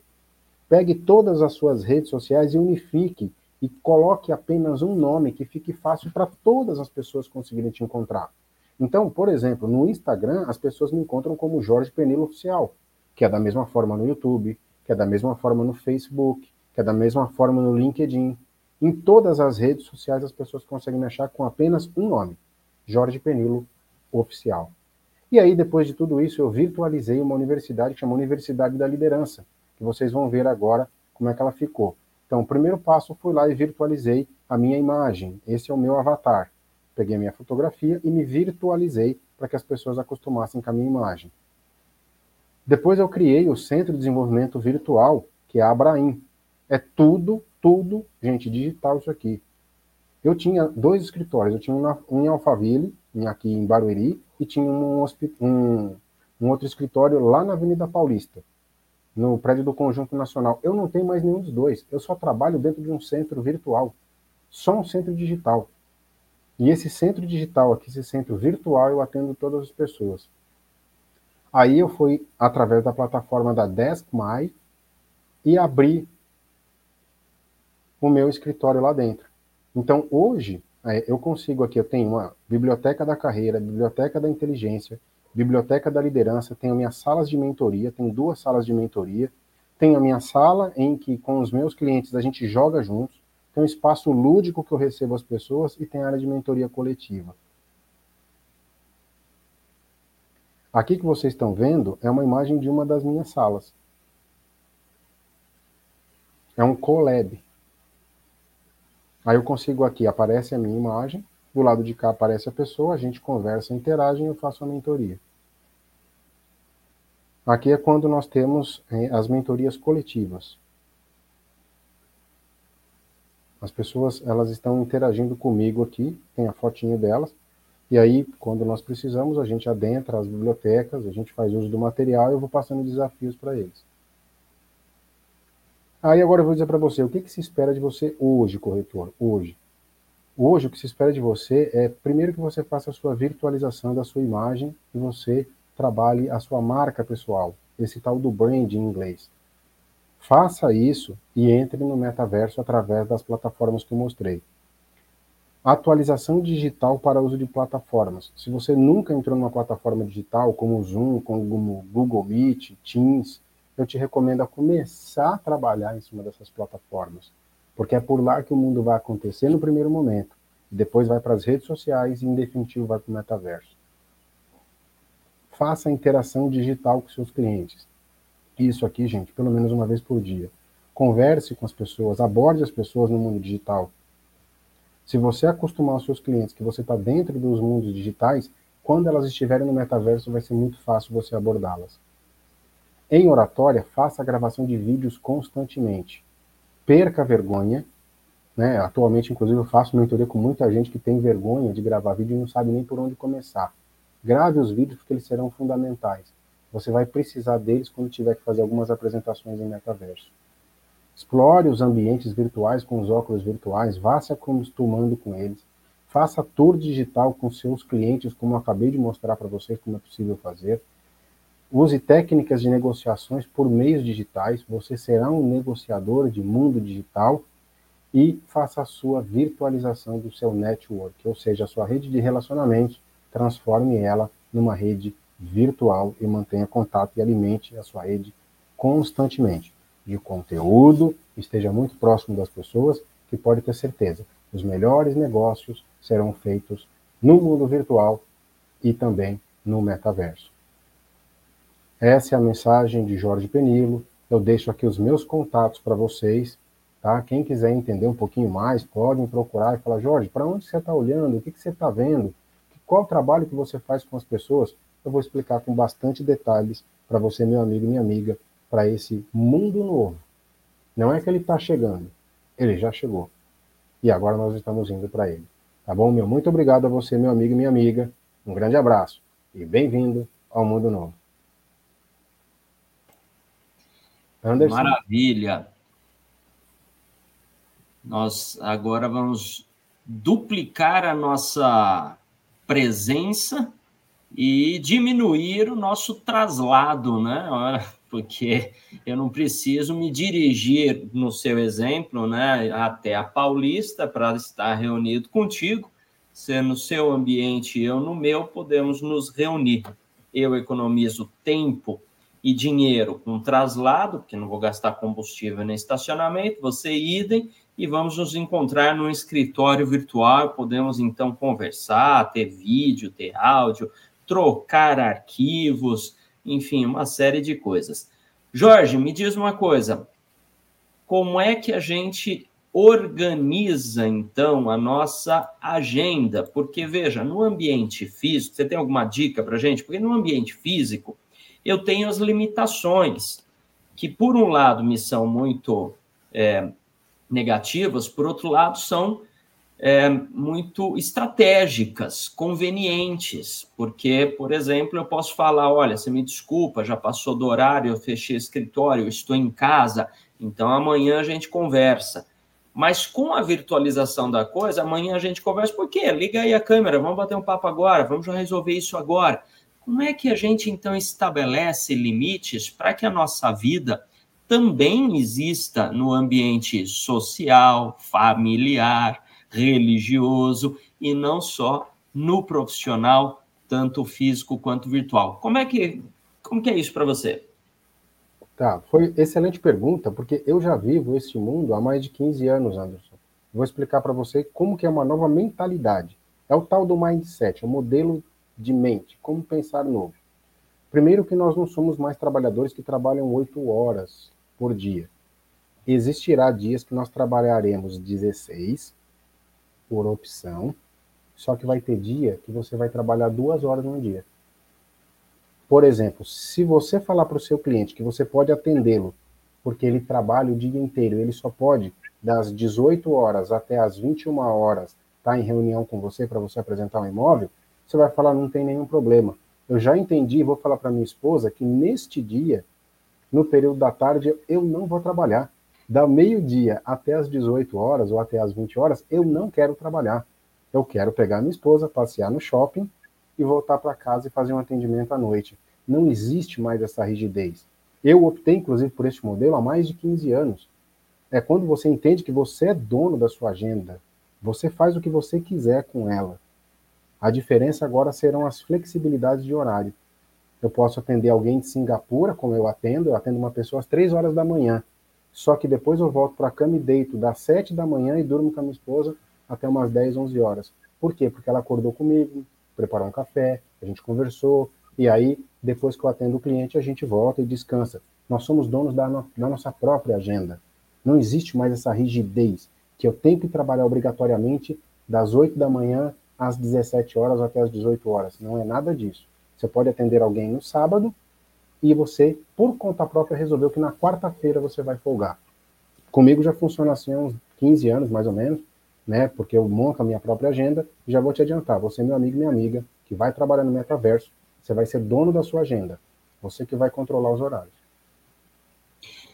Speaker 2: Pegue todas as suas redes sociais e unifique e coloque apenas um nome que fique fácil para todas as pessoas conseguirem te encontrar. Então, por exemplo, no Instagram, as pessoas me encontram como Jorge Penilo Oficial, que é da mesma forma no YouTube, que é da mesma forma no Facebook, que é da mesma forma no LinkedIn. Em todas as redes sociais, as pessoas conseguem me achar com apenas um nome: Jorge Penilo Oficial. E aí, depois de tudo isso, eu virtualizei uma universidade que chama Universidade da Liderança, que vocês vão ver agora como é que ela ficou. Então, o primeiro passo, fui lá e virtualizei a minha imagem. Esse é o meu avatar. Peguei a minha fotografia e me virtualizei para que as pessoas acostumassem com a minha imagem. Depois eu criei o Centro de Desenvolvimento Virtual, que é a Abraim. É tudo, tudo, gente, digital isso aqui. Eu tinha dois escritórios. Eu tinha um em Alphaville, aqui em Barueri, e tinha um, um, um outro escritório lá na Avenida Paulista no prédio do Conjunto Nacional. Eu não tenho mais nenhum dos dois. Eu só trabalho dentro de um centro virtual. Só um centro digital. E esse centro digital aqui, esse centro virtual, eu atendo todas as pessoas. Aí eu fui através da plataforma da DeskMy e abri o meu escritório lá dentro. Então hoje é, eu consigo aqui, eu tenho uma biblioteca da carreira, biblioteca da inteligência, Biblioteca da Liderança, tenho minhas salas de mentoria, tenho duas salas de mentoria, tenho a minha sala em que com os meus clientes a gente joga juntos, tem um espaço lúdico que eu recebo as pessoas e tem a área de mentoria coletiva. Aqui que vocês estão vendo é uma imagem de uma das minhas salas. É um collab. Aí eu consigo aqui, aparece a minha imagem, do lado de cá aparece a pessoa, a gente conversa, interage e eu faço a mentoria. Aqui é quando nós temos é, as mentorias coletivas. As pessoas elas estão interagindo comigo aqui, tem a fotinho delas, e aí quando nós precisamos a gente adentra as bibliotecas, a gente faz uso do material e eu vou passando desafios para eles. Aí agora eu vou dizer para você, o que, que se espera de você hoje, corretor? Hoje. Hoje, o que se espera de você é, primeiro, que você faça a sua virtualização da sua imagem e você trabalhe a sua marca pessoal, esse tal do brand em inglês. Faça isso e entre no metaverso através das plataformas que eu mostrei. Atualização digital para uso de plataformas. Se você nunca entrou numa plataforma digital como o Zoom, como o Google Meet, Teams, eu te recomendo a começar a trabalhar em cima dessas plataformas porque é por lá que o mundo vai acontecer no primeiro momento, depois vai para as redes sociais e, em definitivo, vai para o metaverso. Faça a interação digital com seus clientes. Isso aqui, gente, pelo menos uma vez por dia. Converse com as pessoas, aborde as pessoas no mundo digital. Se você acostumar os seus clientes que você está dentro dos mundos digitais, quando elas estiverem no metaverso, vai ser muito fácil você abordá-las. Em oratória, faça a gravação de vídeos constantemente perca a vergonha. Né? Atualmente, inclusive, eu faço mentoria com muita gente que tem vergonha de gravar vídeo e não sabe nem por onde começar. Grave os vídeos porque eles serão fundamentais. Você vai precisar deles quando tiver que fazer algumas apresentações em metaverso. Explore os ambientes virtuais com os óculos virtuais, vá se acostumando com eles. Faça tour digital com seus clientes, como eu acabei de mostrar para vocês como é possível fazer. Use técnicas de negociações por meios digitais. Você será um negociador de mundo digital e faça a sua virtualização do seu network, ou seja, a sua rede de relacionamentos, transforme ela numa rede virtual e mantenha contato e alimente a sua rede constantemente de conteúdo, esteja muito próximo das pessoas, que pode ter certeza, os melhores negócios serão feitos no mundo virtual e também no metaverso. Essa é a mensagem de Jorge Penilo. Eu deixo aqui os meus contatos para vocês. Tá? Quem quiser entender um pouquinho mais, pode me procurar e falar, Jorge, para onde você está olhando? O que, que você está vendo? Qual o trabalho que você faz com as pessoas? Eu vou explicar com bastante detalhes para você, meu amigo e minha amiga, para esse mundo novo. Não é que ele está chegando, ele já chegou. E agora nós estamos indo para ele. Tá bom, meu? Muito obrigado a você, meu amigo e minha amiga. Um grande abraço e bem-vindo ao mundo novo.
Speaker 3: Anderson. Maravilha. Nós agora vamos duplicar a nossa presença e diminuir o nosso traslado, né? Porque eu não preciso me dirigir, no seu exemplo, né, até a Paulista para estar reunido contigo. Se no seu ambiente e eu no meu, podemos nos reunir. Eu economizo tempo e dinheiro com traslado, porque não vou gastar combustível nem estacionamento, você idem, e vamos nos encontrar no escritório virtual. Podemos então conversar, ter vídeo, ter áudio, trocar arquivos, enfim, uma série de coisas. Jorge, me diz uma coisa: como é que a gente organiza então a nossa agenda? Porque veja, no ambiente físico, você tem alguma dica para gente? Porque no ambiente físico eu tenho as limitações que, por um lado, me são muito é, negativas, por outro lado, são é, muito estratégicas, convenientes, porque, por exemplo, eu posso falar: olha, você me desculpa, já passou do horário, eu fechei o escritório, eu estou em casa, então amanhã a gente conversa. Mas com a virtualização da coisa, amanhã a gente conversa, por quê? Liga aí a câmera, vamos bater um papo agora, vamos já resolver isso agora. Como é que a gente então estabelece limites para que a nossa vida também exista no ambiente social, familiar, religioso e não só no profissional, tanto físico quanto virtual. Como é que como que é isso para você?
Speaker 2: Tá, foi excelente pergunta, porque eu já vivo esse mundo há mais de 15 anos, Anderson. Vou explicar para você como que é uma nova mentalidade. É o tal do mindset, o modelo de mente, como pensar novo. Primeiro que nós não somos mais trabalhadores que trabalham oito horas, por dia. Existirá dias que nós trabalharemos 16 por opção, só que vai ter dia que você vai trabalhar duas horas no dia. Por exemplo, se você falar para o seu cliente que você pode atendê-lo, porque ele trabalha o dia inteiro, ele só pode das 18 horas até as 21 horas estar tá em reunião com você para você apresentar um imóvel, você vai falar não tem nenhum problema. Eu já entendi, vou falar para minha esposa que neste dia no período da tarde eu não vou trabalhar. Da meio-dia até as 18 horas ou até as 20 horas, eu não quero trabalhar. Eu quero pegar minha esposa, passear no shopping e voltar para casa e fazer um atendimento à noite. Não existe mais essa rigidez. Eu optei, inclusive, por este modelo há mais de 15 anos. É quando você entende que você é dono da sua agenda. Você faz o que você quiser com ela. A diferença agora serão as flexibilidades de horário. Eu posso atender alguém de Singapura, como eu atendo, eu atendo uma pessoa às três horas da manhã. Só que depois eu volto para a cama e deito das sete da manhã e durmo com a minha esposa até umas 10, 11 horas. Por quê? Porque ela acordou comigo, preparou um café, a gente conversou, e aí, depois que eu atendo o cliente, a gente volta e descansa. Nós somos donos da, no, da nossa própria agenda. Não existe mais essa rigidez que eu tenho que trabalhar obrigatoriamente das 8 da manhã às 17 horas até às 18 horas. Não é nada disso. Você pode atender alguém no sábado e você, por conta própria, resolveu que na quarta-feira você vai folgar. Comigo já funciona assim há uns 15 anos, mais ou menos, né? Porque eu monto a minha própria agenda e já vou te adiantar. Você é meu amigo e minha amiga, que vai trabalhar no metaverso, você vai ser dono da sua agenda. Você que vai controlar os horários.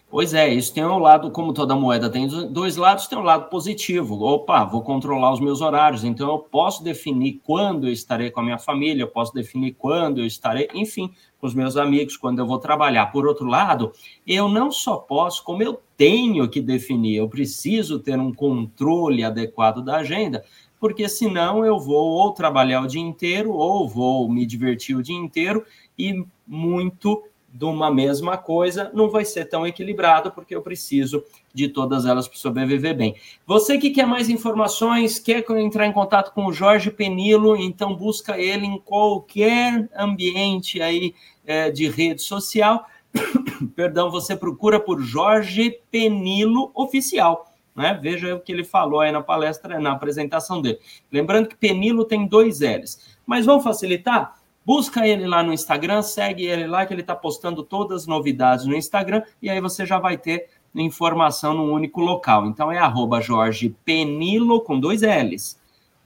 Speaker 3: Pois é, isso tem um lado, como toda moeda tem dois lados, tem um lado positivo. Opa, vou controlar os meus horários, então eu posso definir quando eu estarei com a minha família, eu posso definir quando eu estarei, enfim, com os meus amigos, quando eu vou trabalhar. Por outro lado, eu não só posso, como eu tenho que definir, eu preciso ter um controle adequado da agenda, porque senão eu vou ou trabalhar o dia inteiro ou vou me divertir o dia inteiro e muito de uma mesma coisa não vai ser tão equilibrado, porque eu preciso de todas elas para sobreviver bem. Você que quer mais informações, quer entrar em contato com o Jorge Penilo, então busca ele em qualquer ambiente aí é, de rede social. [coughs] Perdão, você procura por Jorge Penilo Oficial. Né? Veja o que ele falou aí na palestra, na apresentação dele. Lembrando que Penilo tem dois L's. Mas vamos facilitar? Busca ele lá no Instagram, segue ele lá, que ele está postando todas as novidades no Instagram, e aí você já vai ter informação num único local. Então é arroba Jorge Penilo com dois L's.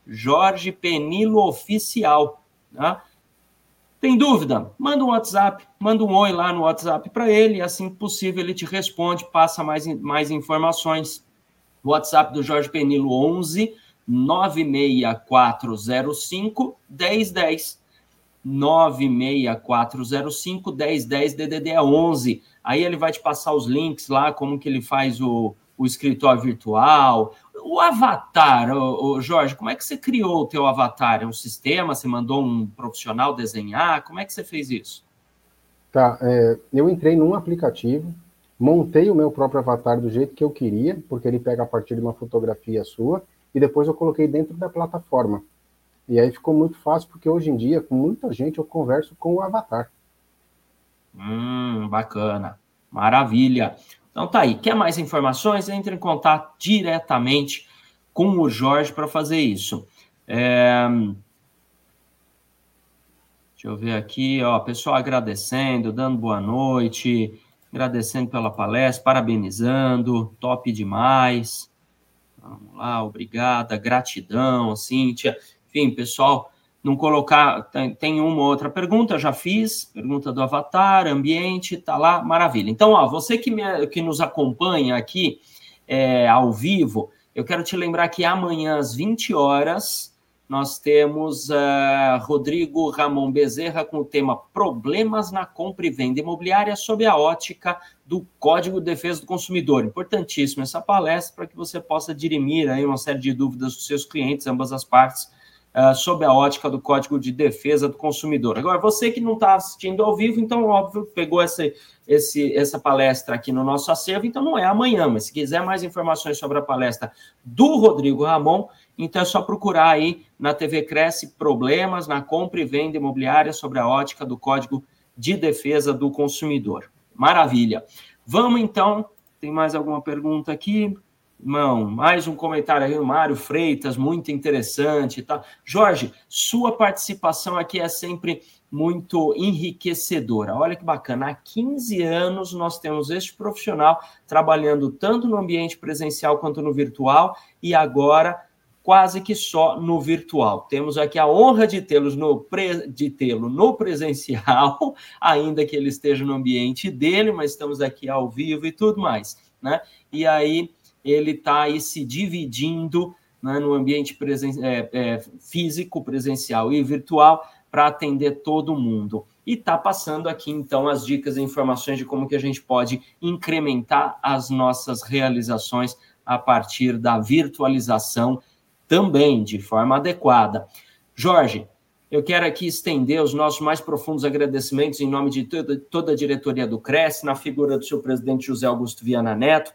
Speaker 3: Jorge Penilo Oficial. Tá? Tem dúvida? Manda um WhatsApp, manda um oi lá no WhatsApp para ele, e assim que possível ele te responde, passa mais, mais informações. WhatsApp do Jorge Penilo 11 96405 1010. 96405 1010 DDD é 11. Aí ele vai te passar os links lá, como que ele faz o, o escritório virtual. O avatar, o, o Jorge, como é que você criou o teu avatar? É um sistema? Você mandou um profissional desenhar? Como é que você fez isso?
Speaker 2: Tá, é, eu entrei num aplicativo, montei o meu próprio avatar do jeito que eu queria, porque ele pega a partir de uma fotografia sua, e depois eu coloquei dentro da plataforma. E aí ficou muito fácil, porque hoje em dia, com muita gente, eu converso com o avatar.
Speaker 3: Hum, bacana. Maravilha. Então tá aí. Quer mais informações? Entre em contato diretamente com o Jorge para fazer isso. É... Deixa eu ver aqui, ó, pessoal agradecendo, dando boa noite, agradecendo pela palestra, parabenizando, top demais. Vamos lá, obrigada, gratidão, Cíntia. Enfim, pessoal, não colocar. Tem, uma outra pergunta, já fiz. Pergunta do Avatar, ambiente, tá lá, maravilha. Então, ó, você que, me, que nos acompanha aqui é, ao vivo, eu quero te lembrar que amanhã às 20 horas nós temos uh, Rodrigo Ramon Bezerra com o tema Problemas na compra e venda imobiliária sob a ótica do Código de Defesa do Consumidor. Importantíssimo essa palestra para que você possa dirimir aí uma série de dúvidas dos seus clientes, ambas as partes, uh, sob a ótica do Código de Defesa do Consumidor. Agora, você que não está assistindo ao vivo, então, óbvio, pegou essa, esse, essa palestra aqui no nosso acervo, então não é amanhã, mas se quiser mais informações sobre a palestra do Rodrigo Ramon, então é só procurar aí na TV Cresce problemas na compra e venda imobiliária sobre a ótica do Código de Defesa do Consumidor. Maravilha. Vamos então, tem mais alguma pergunta aqui? Não, mais um comentário aí do Mário Freitas, muito interessante, tá? Jorge, sua participação aqui é sempre muito enriquecedora. Olha que bacana, há 15 anos nós temos este profissional trabalhando tanto no ambiente presencial quanto no virtual e agora quase que só no virtual. Temos aqui a honra de tê-los no pre... de tê-lo no presencial, [laughs] ainda que ele esteja no ambiente dele, mas estamos aqui ao vivo e tudo mais, né? E aí ele está aí se dividindo né, no ambiente presen é, é, físico, presencial e virtual para atender todo mundo. E está passando aqui, então, as dicas e informações de como que a gente pode incrementar as nossas realizações a partir da virtualização também, de forma adequada. Jorge, eu quero aqui estender os nossos mais profundos agradecimentos em nome de toda, toda a diretoria do Cresce, na figura do seu presidente José Augusto Viana Neto,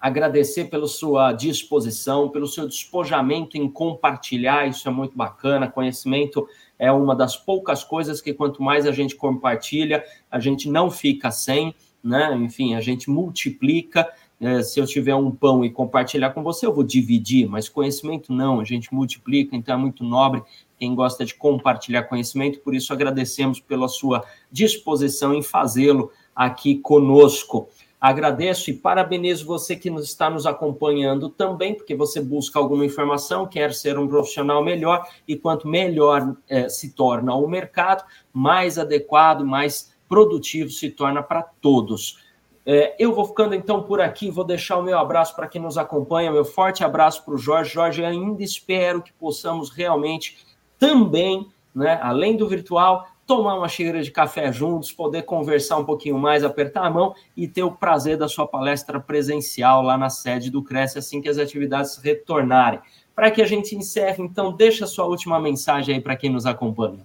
Speaker 3: agradecer pela sua disposição, pelo seu despojamento em compartilhar, isso é muito bacana. Conhecimento é uma das poucas coisas que quanto mais a gente compartilha, a gente não fica sem, né? Enfim, a gente multiplica. É, se eu tiver um pão e compartilhar com você, eu vou dividir, mas conhecimento não, a gente multiplica, então é muito nobre quem gosta de compartilhar conhecimento, por isso agradecemos pela sua disposição em fazê-lo aqui conosco. Agradeço e parabenizo você que está nos acompanhando também, porque você busca alguma informação, quer ser um profissional melhor, e quanto melhor é, se torna o mercado, mais adequado, mais produtivo se torna para todos. É, eu vou ficando então por aqui, vou deixar o meu abraço para quem nos acompanha, meu forte abraço para o Jorge. Jorge, ainda espero que possamos realmente também, né, além do virtual, tomar uma xícara de café juntos, poder conversar um pouquinho mais, apertar a mão e ter o prazer da sua palestra presencial lá na sede do Cresce assim que as atividades retornarem. Para que a gente encerre, então, deixa a sua última mensagem aí para quem nos acompanha.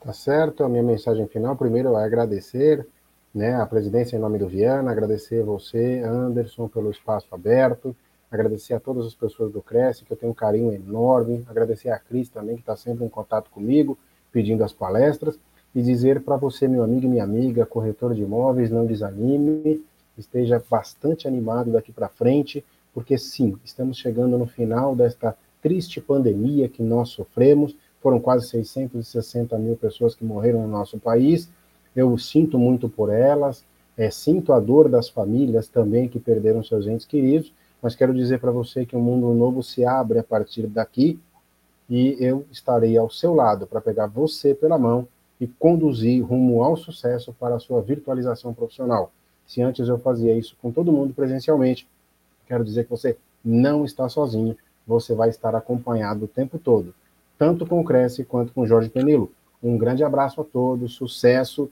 Speaker 2: Tá certo, a minha mensagem final, primeiro é agradecer né, a presidência em nome do Viana, agradecer você, Anderson, pelo espaço aberto, agradecer a todas as pessoas do Cresce, que eu tenho um carinho enorme, agradecer a Cris também, que está sempre em contato comigo, pedindo as palestras e dizer para você, meu amigo e minha amiga, corretor de imóveis, não desanime, esteja bastante animado daqui para frente, porque sim, estamos chegando no final desta triste pandemia que nós sofremos. Foram quase 660 mil pessoas que morreram no nosso país. Eu sinto muito por elas, é, sinto a dor das famílias também que perderam seus entes queridos, mas quero dizer para você que um mundo novo se abre a partir daqui e eu estarei ao seu lado para pegar você pela mão e conduzir rumo ao sucesso para a sua virtualização profissional. Se antes eu fazia isso com todo mundo presencialmente, quero dizer que você não está sozinho, você vai estar acompanhado o tempo todo, tanto com o Cresce quanto com o Jorge Penilo. Um grande abraço a todos, sucesso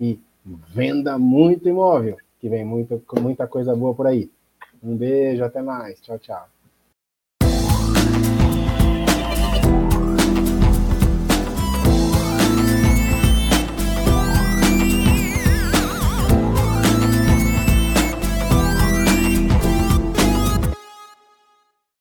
Speaker 2: e venda muito imóvel, que vem muita, muita coisa boa por aí. Um beijo, até mais. Tchau, tchau.